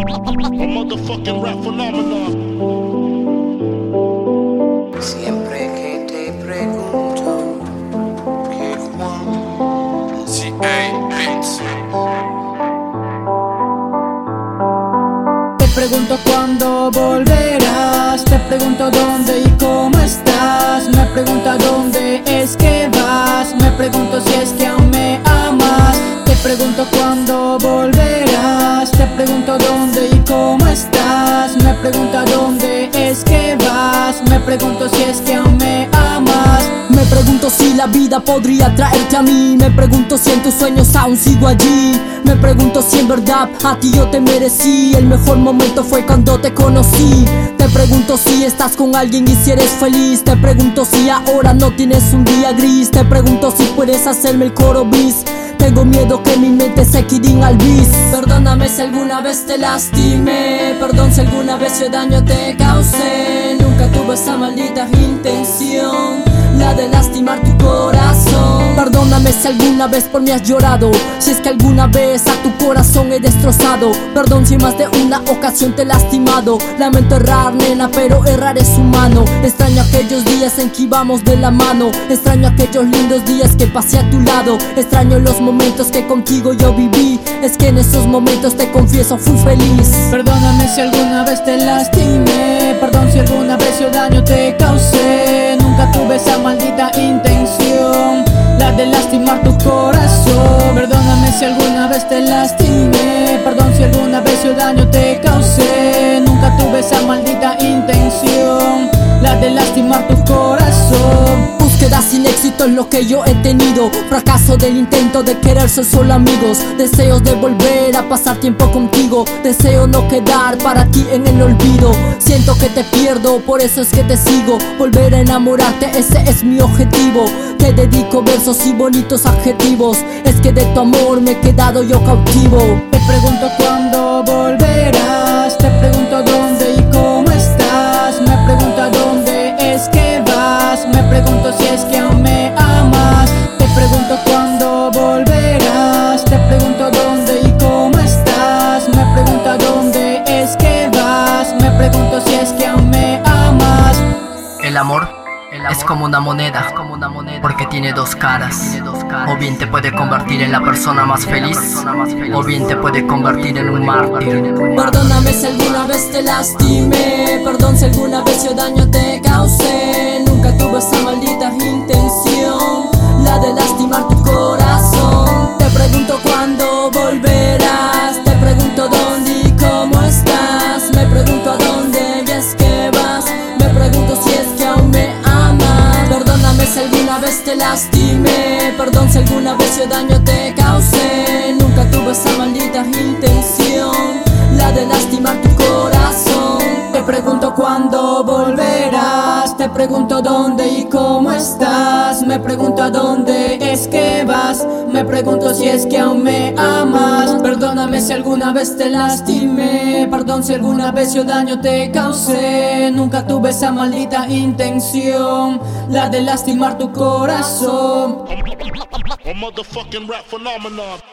A motherfucking rap phenomenon. Siempre que te pregunto que cuándo Beats. Te pregunto cuándo volverás, te pregunto dónde y cómo estás, me pregunto a dónde es que vas, me pregunto si me pregunto a dónde es que vas, me pregunto si es que aún me amas. Me pregunto si la vida podría traerte a mí. Me pregunto si en tus sueños aún sigo allí. Me pregunto si en verdad a ti yo te merecí. El mejor momento fue cuando te conocí. Te pregunto si estás con alguien y si eres feliz. Te pregunto si ahora no tienes un día gris. Te pregunto si puedes hacerme el coro bis tengo miedo que mi mente se quede al bis. Perdóname si alguna vez te lastimé. Perdón si alguna vez yo daño te causé. Nunca tuve esa maldita intención La de lastimar tu corazón Si alguna vez por mí has llorado. Si es que alguna vez a tu corazón he destrozado. Perdón si más de una ocasión te he lastimado. Lamento errar nena pero errar es humano. Extraño aquellos días en que íbamos de la mano. Extraño aquellos lindos días que pasé a tu lado. Extraño los momentos que contigo yo viví. Es que en esos momentos te confieso fui feliz. Perdóname si alguna vez te lastimé. Perdón si alguna vez yo daño te causé. Nunca tuve esa maldita intención vez te lastimé Perdón si alguna vez yo daño te causé. Nunca tuve esa maldita intención La de lastimar tu corazón éxito es lo que yo he tenido Fracaso del intento de querer ser solo amigos. Deseos de volver a pasar tiempo contigo. Deseo no quedar para ti en el olvido. Siento que te pierdo, por eso es que te sigo. Volver a enamorarte, ese es mi objetivo. Te dedico versos y bonitos adjetivos. Es que de tu amor me he quedado yo cautivo. Te pregunto cuándo El amor es como una moneda, porque tiene dos caras. O bien te puede convertir en la persona más feliz, o bien te puede convertir en un mártir. Perdóname si alguna vez te lastimé, perdón si alguna vez yo daño te causé. Nunca tuve te lastimé, perdón si alguna vez yo daño te causé. Nunca tuve esa maldita intención, la de lastimar tu corazón. Te pregunto cuándo volverás, te pregunto dónde y cómo estás. Me pregunto a dónde es que vas, me pregunto si es que aún me amas. Si alguna vez te lastimé, perdón si alguna vez yo daño te causé. Nunca tuve esa maldita intención, la de lastimar tu corazón. A motherfucking rap phenomenon.